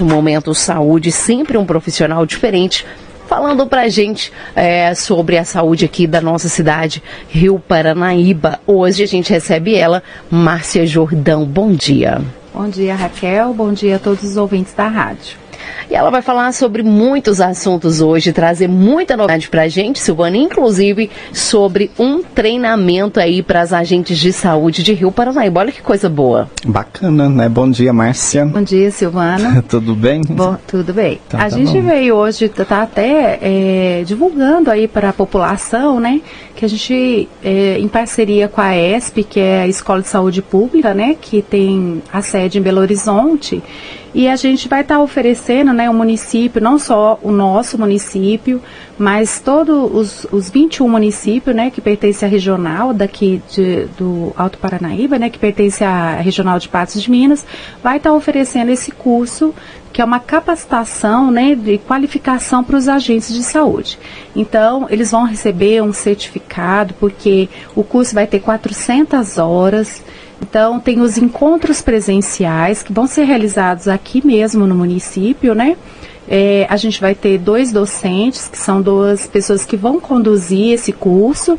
nosso Momento Saúde, sempre um profissional diferente falando pra gente é, sobre a saúde aqui da nossa cidade, Rio Paranaíba. Hoje a gente recebe ela, Márcia Jordão. Bom dia. Bom dia, Raquel. Bom dia a todos os ouvintes da rádio. E ela vai falar sobre muitos assuntos hoje, trazer muita novidade para a gente, Silvana, inclusive sobre um treinamento aí para as agentes de saúde de Rio Paranaíba. Olha que coisa boa. Bacana, né? Bom dia, Márcia. Bom dia, Silvana. tudo bem? Bom, tudo bem. Então, a tá gente bom. veio hoje, tá até é, divulgando aí para a população, né? Que a gente, é, em parceria com a ESP, que é a Escola de Saúde Pública, né? Que tem a sede em Belo Horizonte, e a gente vai estar tá oferecendo, né, o município, não só o nosso município, mas todos os, os 21 municípios, né, que pertencem à regional daqui de, do Alto Paranaíba, né, que pertence à regional de Patos de Minas, vai estar tá oferecendo esse curso que é uma capacitação né, de qualificação para os agentes de saúde. Então, eles vão receber um certificado, porque o curso vai ter 400 horas, então, tem os encontros presenciais que vão ser realizados aqui mesmo no município, né? É, a gente vai ter dois docentes, que são duas pessoas que vão conduzir esse curso.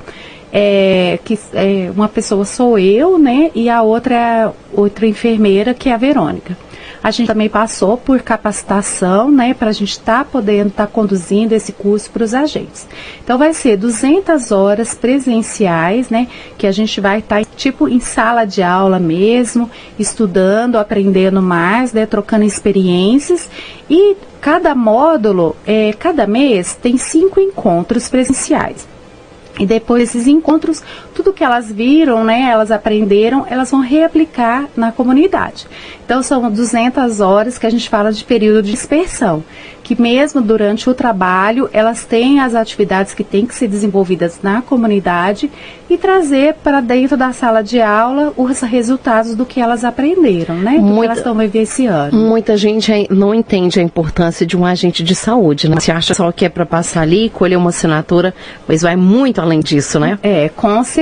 É, que é, uma pessoa sou eu, né? E a outra é outra enfermeira, que é a Verônica. A gente também passou por capacitação, né, para a gente estar tá podendo estar tá conduzindo esse curso para os agentes. Então vai ser 200 horas presenciais, né, que a gente vai estar tá, tipo em sala de aula mesmo, estudando, aprendendo mais, né, trocando experiências e cada módulo, é, cada mês tem cinco encontros presenciais. E depois desses encontros, tudo que elas viram, né, elas aprenderam, elas vão reaplicar na comunidade. Então são 200 horas que a gente fala de período de dispersão que mesmo durante o trabalho elas têm as atividades que têm que ser desenvolvidas na comunidade e trazer para dentro da sala de aula os resultados do que elas aprenderam, né? Do muita, que elas estão vivenciando. Muita gente não entende a importância de um agente de saúde, né? Se acha só que é para passar ali, colher uma assinatura, mas vai muito além disso, né? É, com certeza,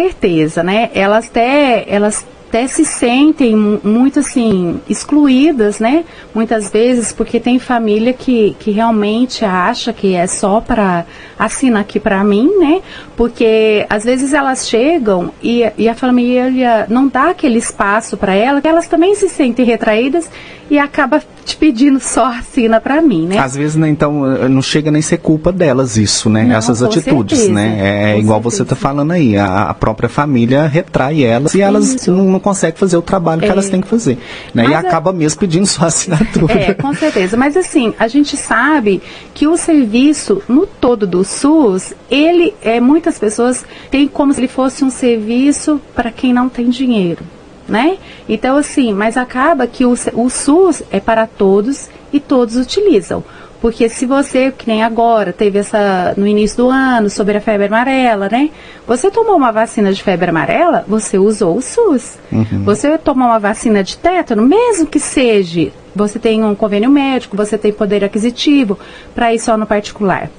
né? Elas até elas até se sentem muito assim excluídas, né? Muitas vezes porque tem família que, que realmente acha que é só para assina aqui para mim, né? Porque às vezes elas chegam e, e a família não dá aquele espaço para ela, que elas também se sentem retraídas e acaba te pedindo só assina para mim, né? Às vezes, né, então, não chega nem ser culpa delas isso, né? Não, Essas atitudes, certeza, né? É igual certeza. você tá falando aí, a, a, própria família retrai elas e elas não, não conseguem fazer o trabalho é. que elas têm que fazer, né? Mas e acaba mesmo pedindo só assinatura. É, com certeza. Mas assim, a gente sabe que o serviço no todo do SUS, ele, é, muitas pessoas têm como se ele fosse um serviço para quem não tem dinheiro né? Então, assim, mas acaba que o, o SUS é para todos e todos utilizam. Porque se você, que nem agora, teve essa no início do ano sobre a febre amarela, né? Você tomou uma vacina de febre amarela, você usou o SUS. Uhum. Você tomou uma vacina de tétano, mesmo que seja, você tem um convênio médico, você tem poder aquisitivo para ir só no particular.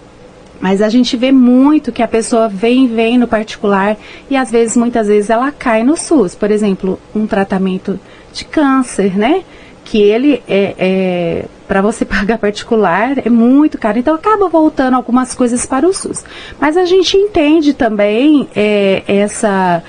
Mas a gente vê muito que a pessoa vem, vem no particular e às vezes, muitas vezes, ela cai no SUS. Por exemplo, um tratamento de câncer, né? Que ele é, é para você pagar particular é muito caro. Então acaba voltando algumas coisas para o SUS. Mas a gente entende também é, essa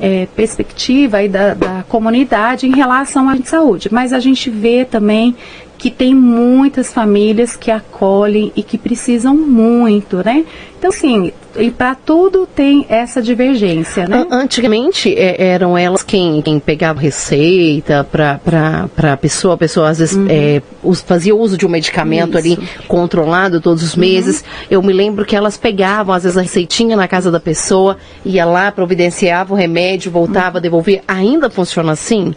é, perspectiva aí da, da comunidade em relação à saúde. Mas a gente vê também que tem muitas famílias que acolhem e que precisam muito, né? Então, assim, e para tudo tem essa divergência, né? Antigamente é, eram elas quem, quem pegava receita para a pessoa, a pessoa às vezes uhum. é, fazia uso de um medicamento Isso. ali controlado todos os meses. Uhum. Eu me lembro que elas pegavam às vezes a receitinha na casa da pessoa, ia lá, providenciava o remédio, voltava, uhum. devolvia. Ainda funciona assim?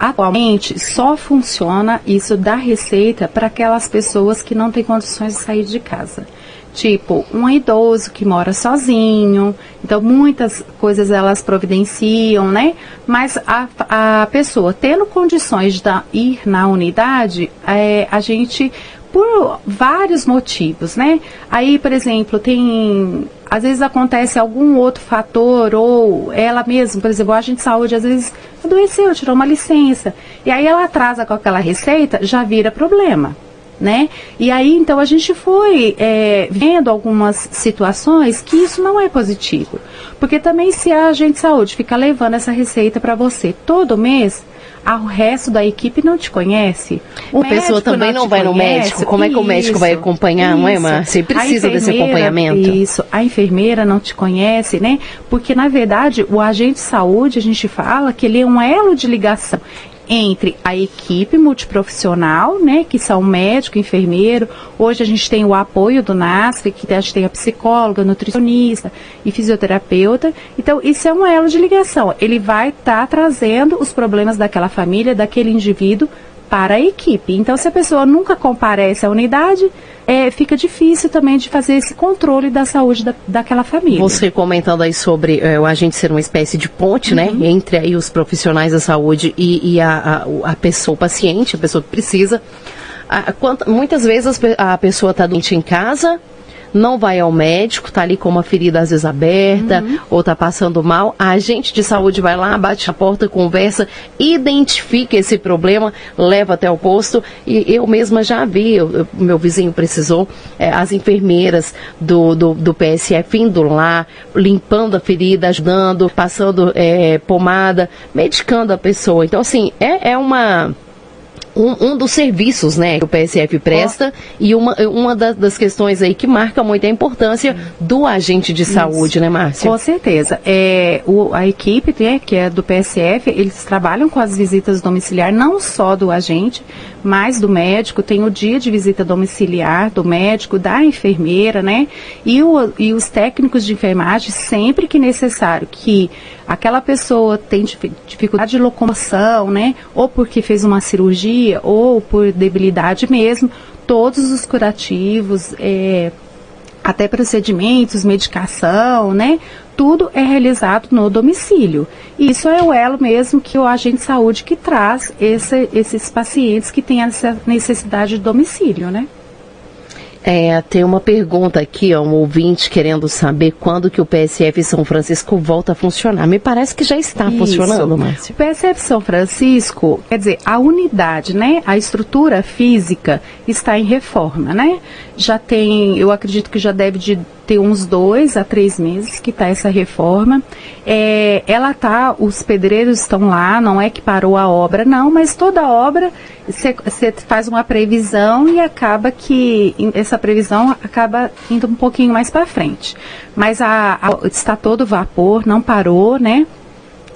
Atualmente só funciona isso da receita para aquelas pessoas que não têm condições de sair de casa tipo um idoso que mora sozinho, então muitas coisas elas providenciam, né? Mas a, a pessoa tendo condições de ir na unidade, é, a gente por vários motivos, né? Aí, por exemplo, tem às vezes acontece algum outro fator ou ela mesma, por exemplo, a agente de saúde às vezes adoeceu, tirou uma licença e aí ela atrasa com aquela receita, já vira problema né? E aí, então, a gente foi é, vendo algumas situações que isso não é positivo. Porque também se a agente de saúde fica levando essa receita para você todo mês, o resto da equipe não te conhece. O a pessoa também não, não vai conhece. no médico. Como é que o médico vai acompanhar, isso. não é, Márcia? Você precisa desse acompanhamento. Isso. A enfermeira não te conhece, né? Porque, na verdade, o agente de saúde, a gente fala que ele é um elo de ligação entre a equipe multiprofissional, né, que são médico, enfermeiro. Hoje a gente tem o apoio do NASF, que a gente tem a psicóloga, nutricionista e fisioterapeuta. Então, isso é um elo de ligação. Ele vai estar tá trazendo os problemas daquela família, daquele indivíduo para a equipe. Então, se a pessoa nunca comparece à unidade, é, fica difícil também de fazer esse controle da saúde da, daquela família. Você comentando aí sobre é, o agente ser uma espécie de ponte, né, uhum. né, entre aí os profissionais da saúde e, e a, a, a, pessoa, o paciente, a pessoa que precisa. A, quanta, muitas vezes a pessoa está doente em casa, não vai ao médico, está ali com uma ferida às vezes aberta uhum. ou está passando mal, a agente de saúde vai lá, bate a porta, conversa, identifica esse problema, leva até o posto e eu mesma já vi, eu, meu vizinho precisou, é, as enfermeiras do, do, do, PSF indo lá, limpando a ferida, ajudando, passando é, pomada, medicando a pessoa. Então, assim, é, é uma um, um, dos serviços né, que o PSF presta oh. e uma, uma das, das, questões aí que marca muito a importância do agente de saúde, Isso. né, Márcia? Com certeza. É, o, a equipe né, que é do PSF, eles trabalham com as visitas domiciliar, não só do agente, mas do médico, tem o dia de visita domiciliar do médico, da enfermeira, né? E, o, e os técnicos de enfermagem, sempre que necessário, que aquela pessoa tem dificuldade de locomoção, né? Ou porque fez uma cirurgia, ou por debilidade mesmo, todos os curativos, é, até procedimentos, medicação, né? Tudo é realizado no domicílio. E isso é o elo mesmo que o agente de saúde que traz esse, esses pacientes que têm essa necessidade de domicílio, né? É, tem uma pergunta aqui, ó, um ouvinte querendo saber quando que o PSF São Francisco volta a funcionar. Me parece que já está Isso. funcionando, Márcio. O PSF São Francisco, quer dizer, a unidade, né, a estrutura física está em reforma, né? Já tem, eu acredito que já deve de ter uns dois a três meses que está essa reforma. É, ela tá, os pedreiros estão lá, não é que parou a obra, não, mas toda obra você faz uma previsão e acaba que essa previsão acaba indo um pouquinho mais para frente. Mas a, a, está todo vapor, não parou, né?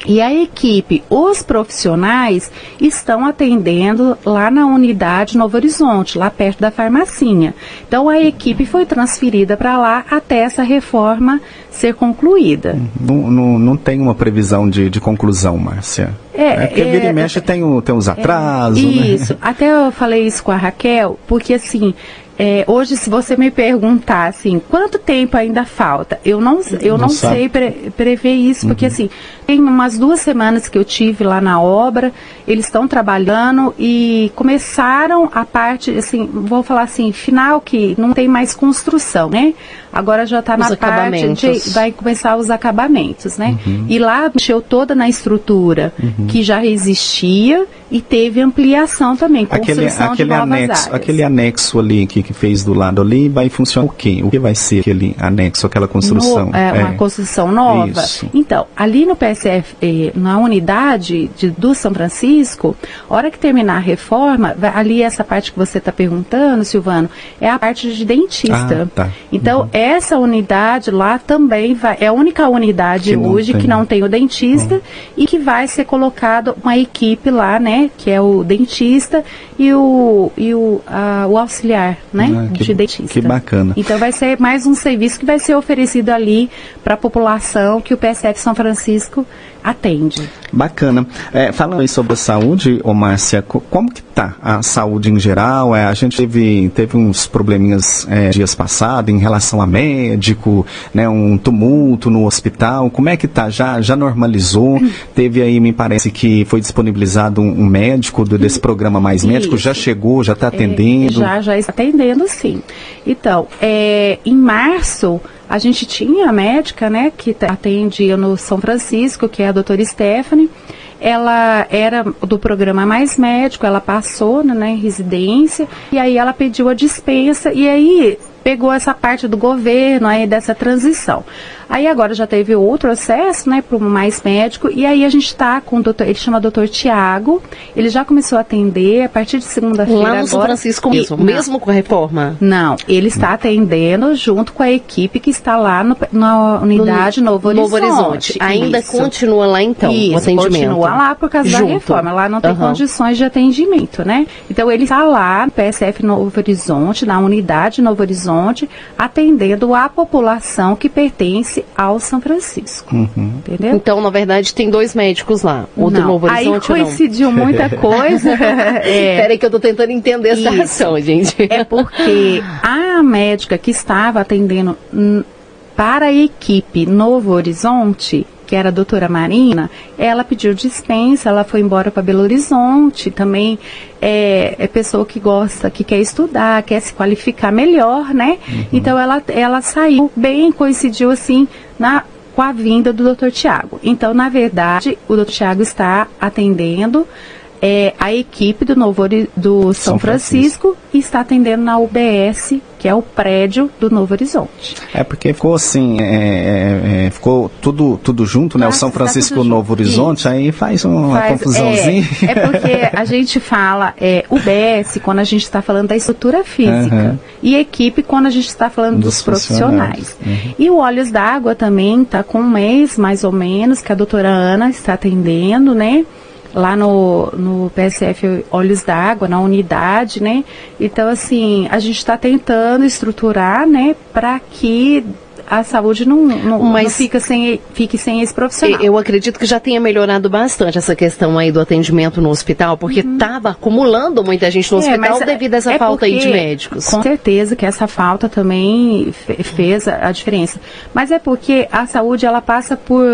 E a equipe, os profissionais, estão atendendo lá na unidade Novo Horizonte, lá perto da farmacinha. Então a equipe foi transferida para lá até essa reforma ser concluída. Não, não, não tem uma previsão de, de conclusão, Márcia. É, é porque é, vira e mexe tem, o, tem os é, atrasos. É, isso. Né? Até eu falei isso com a Raquel, porque assim, é, hoje, se você me perguntar assim, quanto tempo ainda falta, eu não, eu não, não sei pre, prever isso, porque uhum. assim, tem umas duas semanas que eu tive lá na obra, eles estão trabalhando e começaram a parte, assim, vou falar assim, final que não tem mais construção, né? Agora já está na parte de, vai começar os acabamentos, né? Uhum. E lá mexeu toda na estrutura uhum. que já existia e teve ampliação também, aquele, aquele anexo, áreas. Aquele anexo ali que, que fez do lado ali vai funcionar o quê? O que vai ser aquele anexo, aquela construção? No, é, é, uma construção nova. Isso. Então, ali no PSF, eh, na unidade de, do São Francisco, hora que terminar a reforma, vai, ali essa parte que você está perguntando, Silvano, é a parte de dentista. Ah, tá. Então, uhum. Essa unidade lá também vai, é a única unidade que hoje que não tem o dentista e que vai ser colocado uma equipe lá, né? Que é o dentista e o, e o, a, o auxiliar, né? Ah, que, de dentista. Que bacana. Então vai ser mais um serviço que vai ser oferecido ali para a população que o PSF São Francisco atende. Bacana. É, falando aí sobre a saúde, ô Márcia, como que tá a saúde em geral? É, a gente teve, teve uns probleminhas é, dias passados em relação a médico, né, um tumulto no hospital. Como é que tá? Já, já normalizou? Hum. Teve aí, me parece que foi disponibilizado um, um médico do, desse programa Mais Médico. Já chegou, já está é, atendendo? já, já está atendendo, sim. Então, é, em março a gente tinha a médica, né, que atendia no São Francisco, que é a doutora Stephanie, ela era do programa Mais Médico, ela passou né, em residência, e aí ela pediu a dispensa, e aí pegou essa parte do governo aí dessa transição. Aí agora já teve outro acesso, né, para o mais médico, e aí a gente está com o doutor, ele chama doutor Tiago, ele já começou a atender a partir de segunda-feira. Lá no São Francisco mesmo, e, mesmo com a reforma? Não, ele está atendendo junto com a equipe que está lá no, na unidade no, Novo Horizonte. Novo Horizonte. Ainda Isso. continua lá então Isso, o atendimento? continua lá por causa junto. da reforma, lá não tem uhum. condições de atendimento, né? Então ele está lá no PSF Novo Horizonte, na unidade Novo Horizonte, atendendo a população que pertence ao São Francisco. Uhum. Entendeu? Então, na verdade, tem dois médicos lá. O não, do Novo Horizonte aí coincidiu muita coisa. é. Peraí que eu estou tentando entender a situação, gente. É porque a médica que estava atendendo para a equipe Novo Horizonte, que era a doutora Marina, ela pediu dispensa, ela foi embora para Belo Horizonte, também é, é, pessoa que gosta, que quer estudar, quer se qualificar melhor, né? Uhum. Então ela, ela saiu bem, coincidiu assim na, com a vinda do Dr. Tiago. Então, na verdade, o Dr. Tiago está atendendo é, a equipe do Novo do São, São Francisco, Francisco, está atendendo na UBS, que é o prédio do Novo Horizonte. É porque ficou assim, é, é, é ficou tudo, tudo junto, né? o São Francisco e o Novo Horizonte, Isso. aí faz uma faz, confusãozinha. É, é, porque a gente fala é, UBS quando a gente está falando da estrutura física uhum. e equipe quando a gente está falando dos, dos profissionais. Uhum. E o Olhos d'Água também está com um mês, mais ou menos, que a doutora Ana está atendendo, né? Lá no, no PSF Olhos d'Água, na unidade, né? Então, assim, a gente está tentando estruturar, né, para que a saúde não, não, Mas, não fica sem, fique sem esse profissional. Eu acredito que já tenha melhorado bastante essa questão aí do atendimento no hospital, porque estava uhum. acumulando muita gente no é, hospital devido a essa é falta aí de médicos. Com certeza que essa falta também fez a, diferença. Mas é porque a saúde ela passa por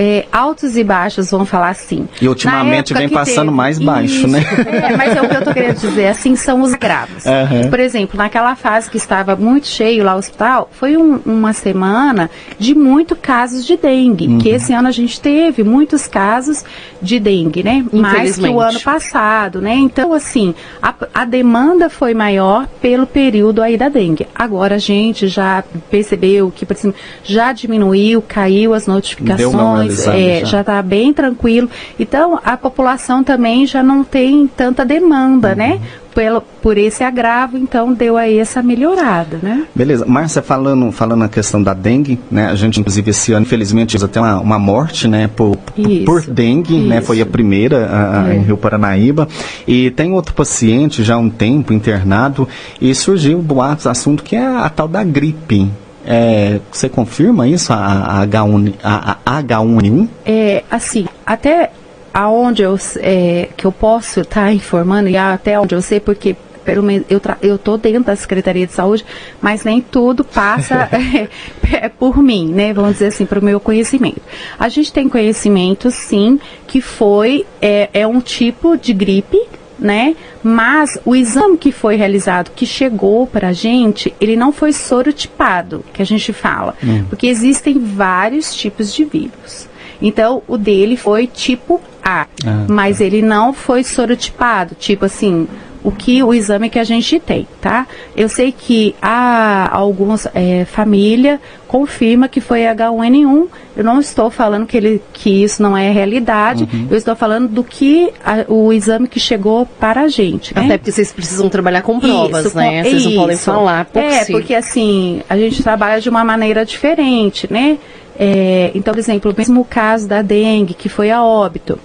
é, altos e baixos, vamos falar assim. E ultimamente vem passando teve, mais baixo, né? isso, né? É, mas é o que eu estou querendo dizer, assim são os graves. Uhum. Por exemplo, naquela fase que estava muito cheio lá o hospital, foi um, uma semana de muito casos de dengue, uhum. que esse ano a gente teve muitos casos de dengue, né? Mais que o ano passado, né? Então, assim, a, a demanda foi maior pelo período aí da dengue. Agora a gente já percebeu que, por exemplo, já diminuiu, caiu as notificações, é, já está bem tranquilo. Então, a população também já não tem tanta demanda, né? uhum. né? pelo, por esse agravo, então deu aí essa melhorada, né? Beleza. Márcia, falando, falando a questão da dengue, né? A gente, inclusive, esse ano, infelizmente, até uma, uma morte, né? Por, por dengue, isso. né? Foi a primeira a, é. em Rio Paranaíba. E tem outro paciente, já há um tempo, internado, e surgiu boatos, assunto que é a tal da gripe. É, você confirma isso, a, a, H1, a, a H1N1? É, assim, até aonde eu, é, que eu posso estar tá informando e até onde eu sei, porque pelo menos eu eu estou dentro da Secretaria de Saúde, mas nem tudo passa é, é, por mim, né? Vamos dizer assim, para o meu conhecimento. A gente tem conhecimento, sim, que foi é, é um tipo de gripe, né? Mas o exame que foi realizado, que chegou para a gente, ele não foi sorotipado, que a gente fala, hum. porque existem vários tipos de vírus. Então, o dele foi tipo A, ah, mas tá. ele não foi sorotipado, tipo assim, o que o exame que a gente tem, tá? Eu sei que há algumas é, família confirma que foi H1N1. Eu não estou falando que, ele, que isso não é realidade. Uhum. Eu estou falando do que a, o exame que chegou para a gente. Né? Até porque vocês precisam trabalhar com provas, isso, né? Com, vocês isso. não podem falar. Por é, si. porque assim a gente trabalha de uma maneira diferente, né? É, então, por exemplo, o mesmo caso da dengue, que foi a óbito.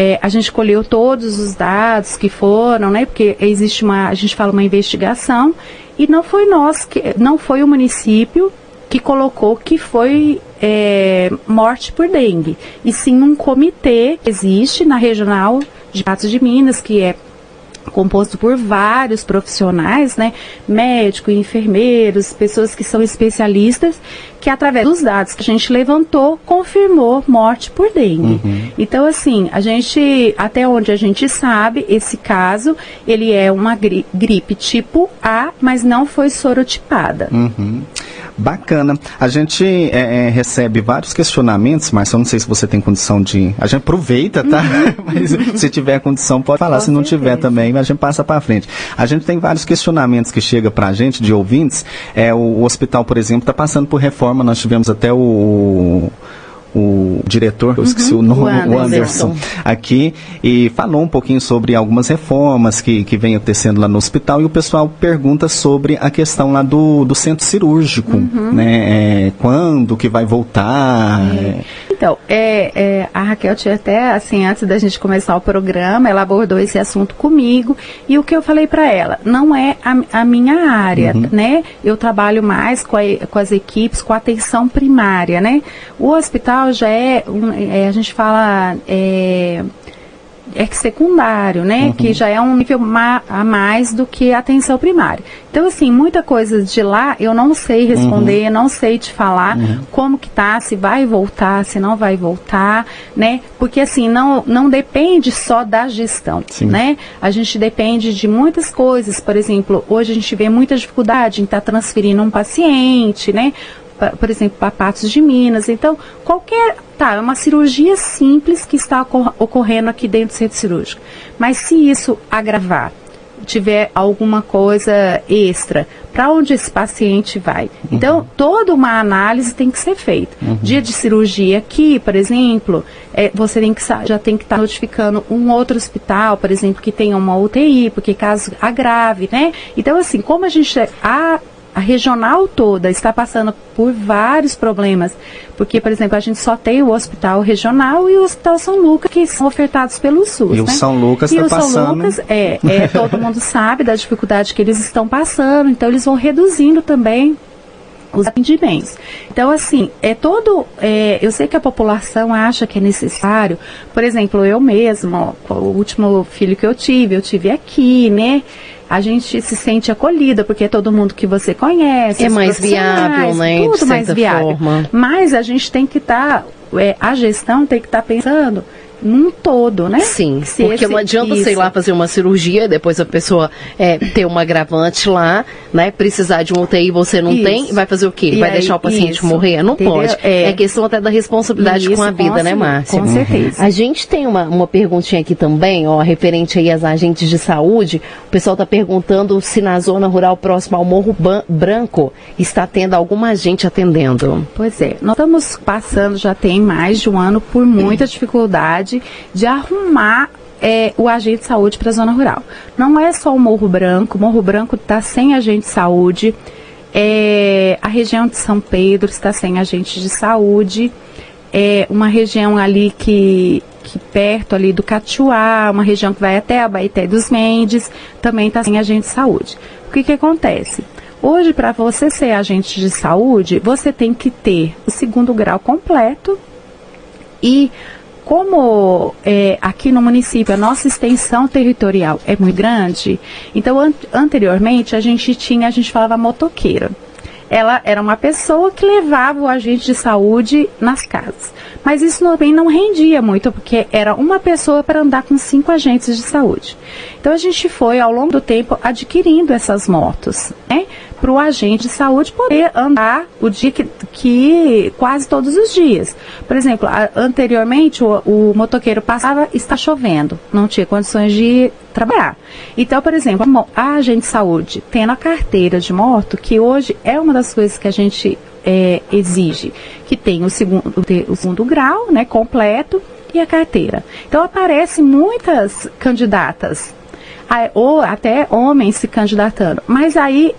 É, a gente colheu todos os dados que foram, né? Porque existe uma, a gente fala uma investigação e não foi nós que, não foi o município que colocou que foi é, morte por dengue, e sim um comitê que existe na regional de Patos de Minas, que é composto por vários profissionais, né, médicos, enfermeiros, pessoas que são especialistas, que através dos dados que a gente levantou, confirmou morte por dengue. Uhum. Então, assim, a gente, até onde a gente sabe, esse caso, ele é uma gripe tipo A, mas não foi sorotipada. Uhum. Bacana. A gente é, é, recebe vários questionamentos, mas eu não sei se você tem condição de. A gente aproveita, tá? Uhum. mas se tiver condição, pode falar. Com se não tiver também, a gente passa para frente. A gente tem vários questionamentos que chegam para a gente de ouvintes. É, o, o hospital, por exemplo, está passando por reforma. Nós tivemos até o o diretor, eu esqueci uhum, o nome, o Anderson, o Anderson, aqui, e falou um pouquinho sobre algumas reformas que, que vem acontecendo lá no hospital, e o pessoal pergunta sobre a questão lá do, do centro cirúrgico, uhum. né? É, quando que vai voltar? É. é. Então, é, é, a Raquel tinha até, assim, antes da gente começar o programa, ela abordou esse assunto comigo, e o que eu falei para ela, não é a, a minha área, uhum. né? Eu trabalho mais com, a, com as equipes, com a atenção primária, né? O hospital já é, um, é a gente fala, é, é secundário, né? Uhum. Que já é um nível ma a mais do que a atenção primária. Então, assim, muita coisa de lá eu não sei responder, uhum. não sei te falar uhum. como que tá, se vai voltar, se não vai voltar, né? Porque assim, não, não depende só da gestão, Sim. né? A gente depende de muitas coisas. Por exemplo, hoje a gente vê muita dificuldade em estar tá transferindo um paciente, né? Por exemplo, para Patos de Minas. Então, qualquer. Tá, é uma cirurgia simples que está ocorrendo aqui dentro do centro cirúrgico. Mas se isso agravar, tiver alguma coisa extra, para onde esse paciente vai? Uhum. Então, toda uma análise tem que ser feita. Uhum. Dia de cirurgia aqui, por exemplo, é, você tem que, já tem que estar tá notificando um outro hospital, por exemplo, que tenha uma UTI, porque caso agrave, né? Então, assim, como a gente. A, a regional toda está passando por vários problemas, porque, por exemplo, a gente só tem o hospital regional e o hospital São Lucas, que são ofertados pelo SUS. E né? o São Lucas está passando... São Lucas, é, é todo mundo sabe da dificuldade que eles estão passando, então eles vão reduzindo também os atendimentos. Então, assim, é todo. É, eu sei que a população acha que é necessário, por exemplo, eu mesma, ó, o último filho que eu tive, eu tive aqui, né? A gente se sente acolhida, porque é todo mundo que você conhece. É mais viável, né? Tudo mais viável. Forma. Mas a gente tem que estar, tá, é, a gestão tem que estar tá pensando num todo, né? Sim, Se porque esse, não adianta, isso. sei lá, fazer uma cirurgia, depois a pessoa é, ter um agravante lá, né? Precisar de um UTI você não isso. tem, vai fazer o quê? E vai aí, deixar o paciente isso. morrer? Não Entendeu? pode. É. é. questão até da responsabilidade com a vida, com né, Márcia? Com certeza. A gente tem uma, uma perguntinha aqui também, ó, referente aí às agentes de saúde. O pessoal está perguntando se na zona rural próxima ao Morro Branco está tendo alguma agente atendendo. Pois é, nós estamos passando, já tem mais de um ano, por muita dificuldade de arrumar é, o agente de saúde para a zona rural. Não é só o Morro Branco, o Morro Branco está sem agente de saúde, é, a região de São Pedro está sem agente de saúde, é uma região ali que, que perto ali do Catiuá, uma região que vai até a Baité dos Mendes, também está sem agente de saúde. O que, que acontece? Hoje, para você ser agente de saúde, você tem que ter o segundo grau completo e como é, aqui no município a nossa extensão territorial é muito grande, então an anteriormente a gente tinha, a gente falava motoqueira. Ela era uma pessoa que levava o agente de saúde nas casas. Mas isso também não rendia muito, porque era uma pessoa para andar com cinco agentes de saúde. Então a gente foi, ao longo do tempo, adquirindo essas motos, né? para o agente de saúde poder andar o dia que, que quase todos os dias. Por exemplo, a, anteriormente o, o, motoqueiro passava, está chovendo, não tinha condições de trabalhar. Então, por exemplo, a agente de saúde tendo a carteira de moto, que hoje é uma das coisas que a gente é, exige, que tem o segundo, o segundo grau, né, completo, e a carteira. Então aparecem muitas candidatas, ou até homens se candidatando. Mas aí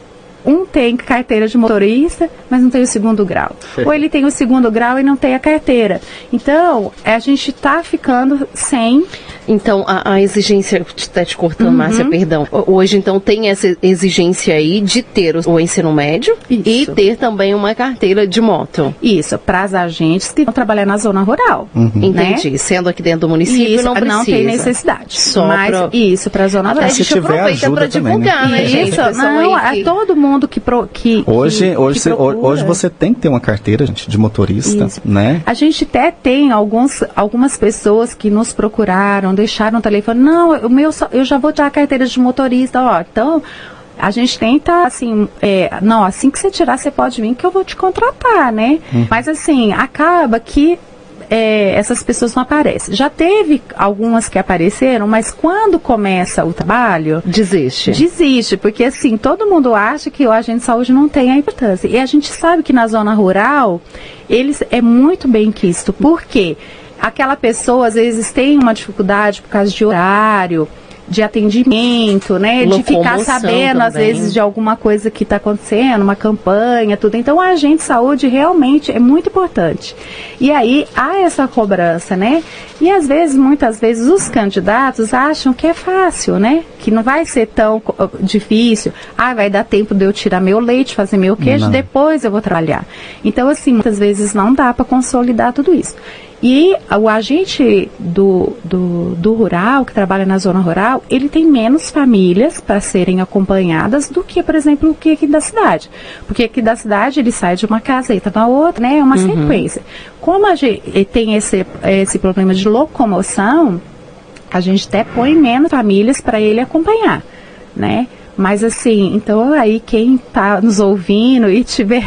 um tem carteira de motorista, mas não tem o segundo grau. Ou ele tem o segundo grau e não tem a carteira. Então, a gente está ficando sem. Então, a, a exigência, está te cortando, uhum. Márcia, perdão. Hoje, então, tem essa exigência aí de ter o, o ensino médio Isso. e ter também uma carteira de moto. Isso, para as agentes que vão trabalhar na zona rural. Uhum. Né? Entendi. Sendo aqui dentro do município, isso, não precisa. Não tem necessidade. Só mas, pra... isso, para a zona rural. A gente aproveita para divulgar, né, né gente? Isso, não, é todo mundo que, pro, que hoje, que, hoje, que hoje você tem que ter uma carteira, gente, de motorista, Isso. né? A gente até tem alguns, algumas pessoas que nos procuraram, deixaram o telefone, não, o meu, eu já vou tirar a carteira de motorista, ó, então a gente tenta, assim, é, não, assim que você tirar, você pode vir que eu vou te contratar, né? Hum. Mas, assim, acaba que é, essas pessoas não aparecem. Já teve algumas que apareceram, mas quando começa o trabalho. Desiste. Desiste, porque assim, todo mundo acha que o agente de saúde não tem a importância. E a gente sabe que na zona rural, eles é muito bem quisto. Por quê? Aquela pessoa, às vezes, tem uma dificuldade por causa de horário de atendimento, né? de ficar sabendo, também. às vezes, de alguma coisa que está acontecendo, uma campanha, tudo. Então, o agente de saúde realmente é muito importante. E aí, há essa cobrança, né? E às vezes, muitas vezes, os candidatos acham que é fácil, né? Que não vai ser tão difícil. Ah, vai dar tempo de eu tirar meu leite, fazer meu queijo, não. depois eu vou trabalhar. Então, assim, muitas vezes não dá para consolidar tudo isso. E o agente do, do, do, rural, que trabalha na zona rural, ele tem menos famílias para serem acompanhadas do que, por exemplo, o que aqui da cidade. Porque aqui da cidade ele sai de uma casa e está na outra, né? É uma uhum. sequência. Como a gente tem esse, esse problema de locomoção, a gente até põe menos famílias para ele acompanhar, né? Mas assim, então aí quem está nos ouvindo e tiver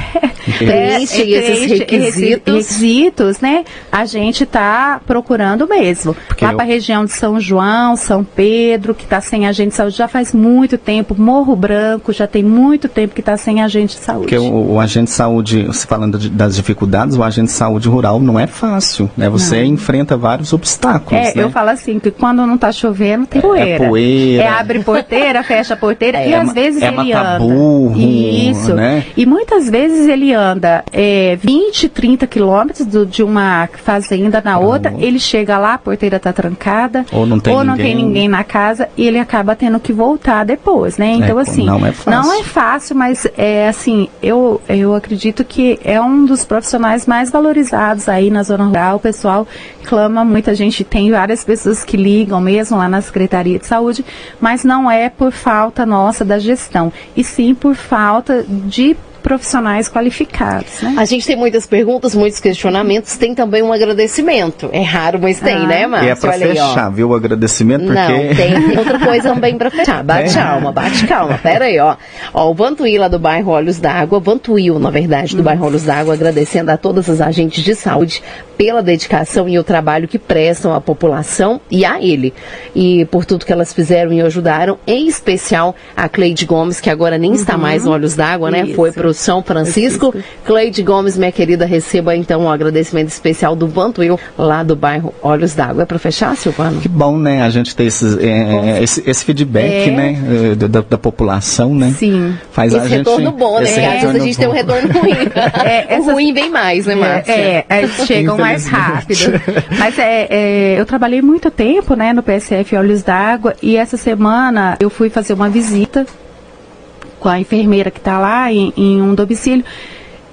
preenche é, esses requisitos. requisitos, né? A gente está procurando mesmo. Porque Lá eu... para a região de São João, São Pedro, que está sem agente de saúde já faz muito tempo. Morro Branco já tem muito tempo que está sem agente de saúde. Porque o, o, agente de saúde, falando de, das dificuldades, o agente de saúde rural não é fácil, né? Você não. enfrenta vários obstáculos. É, né? eu falo assim que quando não está chovendo tem poeira. É poeira. É abre porteira, fecha porteira é, e às vezes é ele anda. Burro, Isso. Né? E muitas vezes ele anda é, 20, 30 quilômetros de uma fazenda na outra, ele chega lá, a porteira está trancada, ou não, tem, ou não ninguém. tem ninguém na casa, e ele acaba tendo que voltar depois, né? Então, é, assim, não é fácil. Não é fácil, mas é assim, eu, eu acredito que é um dos profissionais mais valorizados aí na zona rural. O pessoal clama muito, a gente tem várias pessoas que ligam mesmo lá na Secretaria de Saúde, mas não é por falta nossa da gestão, e sim por falta de profissionais qualificados. Né? A gente tem muitas perguntas, muitos questionamentos, tem também um agradecimento. É raro, mas tem, ah. né, Márcio? E é Olha fechar, aí, viu, o agradecimento, porque... Não, tem outra coisa também pra fechar. Bate é. calma, bate calma. Pera aí, ó. Ó, o Vantuí lá do bairro Olhos d'Água, Vantuil, na verdade, do hum. bairro Olhos d'Água, agradecendo a todas as agentes de saúde pela dedicação e o trabalho que prestam à população e a ele. E por tudo que elas fizeram e ajudaram, em especial a Cleide Gomes, que agora nem uhum. está mais no Olhos d'Água, né? Isso. Foi pro são Francisco. Cleide Gomes, minha querida, receba então um agradecimento especial do Vantuil, lá do bairro Olhos d'Água. É para fechar, Silvano? Que bom, né? A gente ter esse, é, esse, esse, feedback, é. né? Eh, da, da, população, né? Sim. Faz esse a gente, retorno bom, né? Às vezes a gente bom. tem um retorno ruim. é, o ruim vem mais, né, Márcia? É, é chegam mais rápido. Mas é, é, eu trabalhei muito tempo, né, no PSF Olhos d'Água e essa semana eu fui fazer uma visita com a enfermeira que está lá em, em, um domicílio.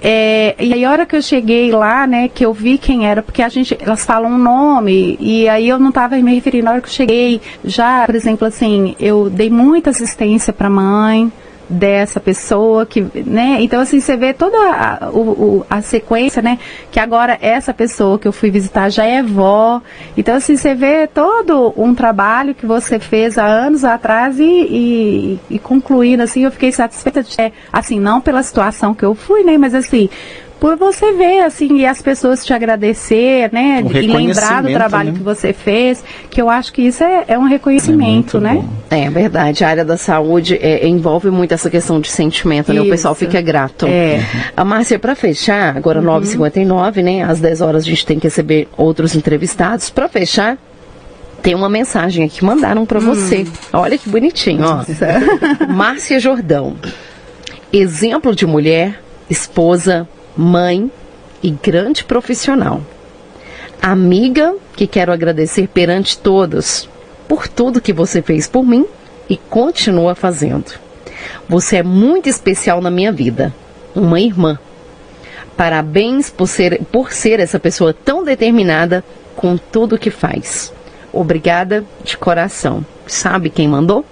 É, e aí a hora que eu cheguei lá, né, que eu vi quem era, porque a gente, elas falam um nome, e aí eu não estava me referindo, na hora que eu cheguei, já, por exemplo, assim, eu dei muita assistência para a mãe, dessa pessoa que, né? Então assim você vê toda a, o, a sequência, né? Que agora essa pessoa que eu fui visitar já é vó. Então assim você vê todo um trabalho que você fez há anos atrás e, e, e concluindo assim eu fiquei satisfeita de, assim não pela situação que eu fui, né? Mas assim por você ver, assim, e as pessoas te agradecer, né? Um e lembrar do trabalho né? que você fez, que eu acho que isso é, é um reconhecimento, é né? Bom. É verdade, a área da saúde é, envolve muito essa questão de sentimento, né? O pessoal fica grato. É. A Márcia, para fechar, agora uhum. 9h59, né? Às 10 horas a gente tem que receber outros entrevistados. Para fechar, tem uma mensagem aqui que mandaram para hum. você. Olha que bonitinho, ó. Márcia Jordão. Exemplo de mulher, esposa, mãe e grande profissional. Amiga que quero agradecer perante todos por tudo que você fez por mim e continua fazendo. Você é muito especial na minha vida, uma irmã. Parabéns por ser, por ser essa pessoa tão determinada com tudo que faz. Obrigada de coração. Sabe quem mandou?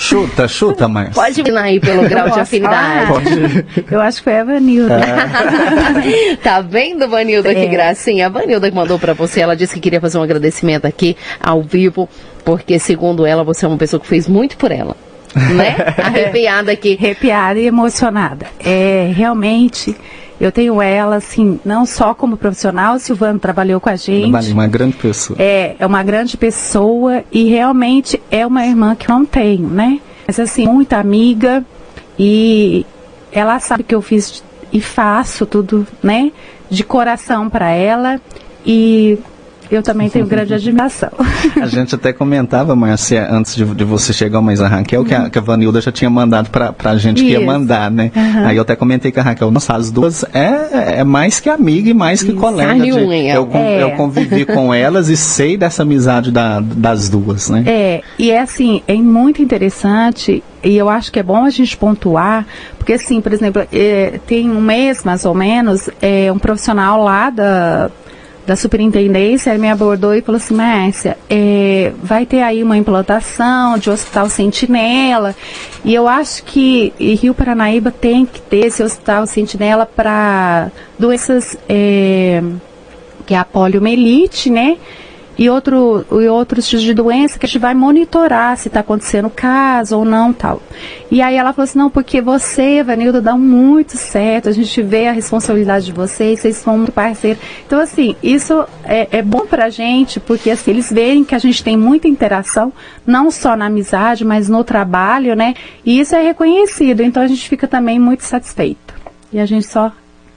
Chuta, chuta, Márcia. Pode vir aí pelo grau de afinidade. Pode. Eu acho que foi a Vanilda. É. tá vendo, Vanilda, é. que gracinha? A Vanilda que mandou para você, ela disse que queria fazer um agradecimento aqui ao vivo, porque segundo ela, você é uma pessoa que fez muito por ela né? Arrepiada aqui. Arrepiada e emocionada. É, realmente, eu tenho ela, assim, não só como profissional, Silvano trabalhou com a gente. Vale, uma grande pessoa. É, é uma grande pessoa e realmente é uma irmã que eu não tenho, né? Mas, assim, muita amiga e ela sabe que eu fiz e faço tudo, né? De coração para ela e eu também tenho grande admiração. A gente até comentava, Márcia, antes de, de você chegar, mas a Raquel, uhum. que, a, que a Vanilda já tinha mandado para a gente Isso. que ia mandar, né? Uhum. Aí eu até comentei com a Raquel, nossa, as duas é, é mais que amiga e mais que Isso. colega. De, eu, é. eu convivi com elas e sei dessa amizade da, das duas, né? É, e é assim, é muito interessante e eu acho que é bom a gente pontuar, porque assim, por exemplo, é, tem um mês mais ou menos, é, um profissional lá da da superintendência, ele me abordou e falou assim, Márcia, é, vai ter aí uma implantação de hospital sentinela, e eu acho que Rio Paranaíba tem que ter esse hospital sentinela para doenças, é, que é a poliomielite, né, e, outro, e outros tipos de doença que a gente vai monitorar se está acontecendo caso ou não tal. E aí ela falou assim, não, porque você, Vanilda, dá muito certo, a gente vê a responsabilidade de vocês, vocês são muito parceiros. Então, assim, isso é, é bom para a gente, porque assim, eles veem que a gente tem muita interação, não só na amizade, mas no trabalho, né? E isso é reconhecido, então a gente fica também muito satisfeito. E a gente só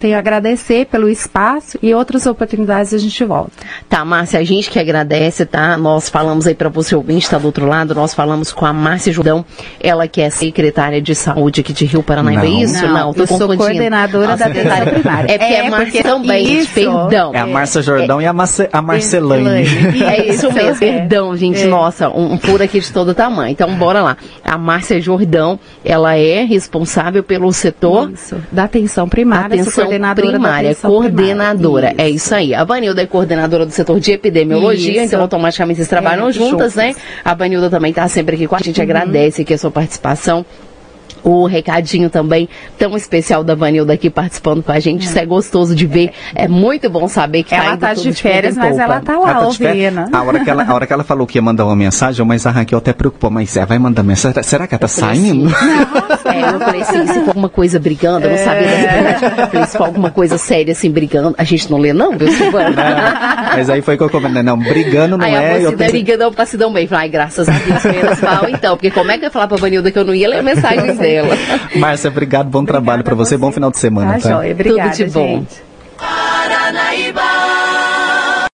tenho a agradecer pelo espaço e outras oportunidades a gente volta. Tá, Márcia, a gente que agradece, tá? Nós falamos aí para você ouvinte, está do outro lado, nós falamos com a Márcia Jordão, ela que é secretária de saúde aqui de Rio Paranaíba, é isso? Não, não tô eu sou coordenadora da atenção primária. É porque é, a Márcia também, isso, perdão. É a Márcia Jordão é, e a, Marce, a Marcelane. É isso mesmo, perdão, gente, é. nossa, um, um furo aqui de todo tamanho. Então, bora lá. A Márcia Jordão, ela é responsável pelo setor... Isso, da atenção primária, atenção coordenadora primária, coordenadora. Primária. É isso aí. A Vanilda é coordenadora do setor de epidemiologia, isso. então automaticamente vocês trabalham é, juntas, juntas, né? A Vanilda também está sempre aqui com a gente, uhum. agradece aqui a sua participação o recadinho também tão especial da Vanilda aqui participando com a gente. É. Isso é gostoso de ver. É muito bom saber que ela tá de férias, mas ela tá lá ela tá ouvindo. A hora, que ela, a hora que ela falou que ia mandar uma mensagem, mas a Raquel até preocupou. Mas é, vai mandar mensagem? Será que ela tá saindo? Não, é, eu falei assim, se for alguma coisa brigando, eu não sabia da verdade. Eu falei, se for alguma coisa séria assim, brigando, a gente não lê não, viu, Silvana? Mas aí foi que eu comentei, não, brigando não aí, é. Aí a moça brigando pra se dar bem. Falei, ai, graças a Deus, menos mal então, porque como é que eu ia falar pra Vanilda que eu não ia ler mensagens dela? Márcia, obrigado, bom Obrigada trabalho para você. você, bom final de semana. Tá, tá? Joia, obrigada, Tudo de bom. Gente. Paranaíba!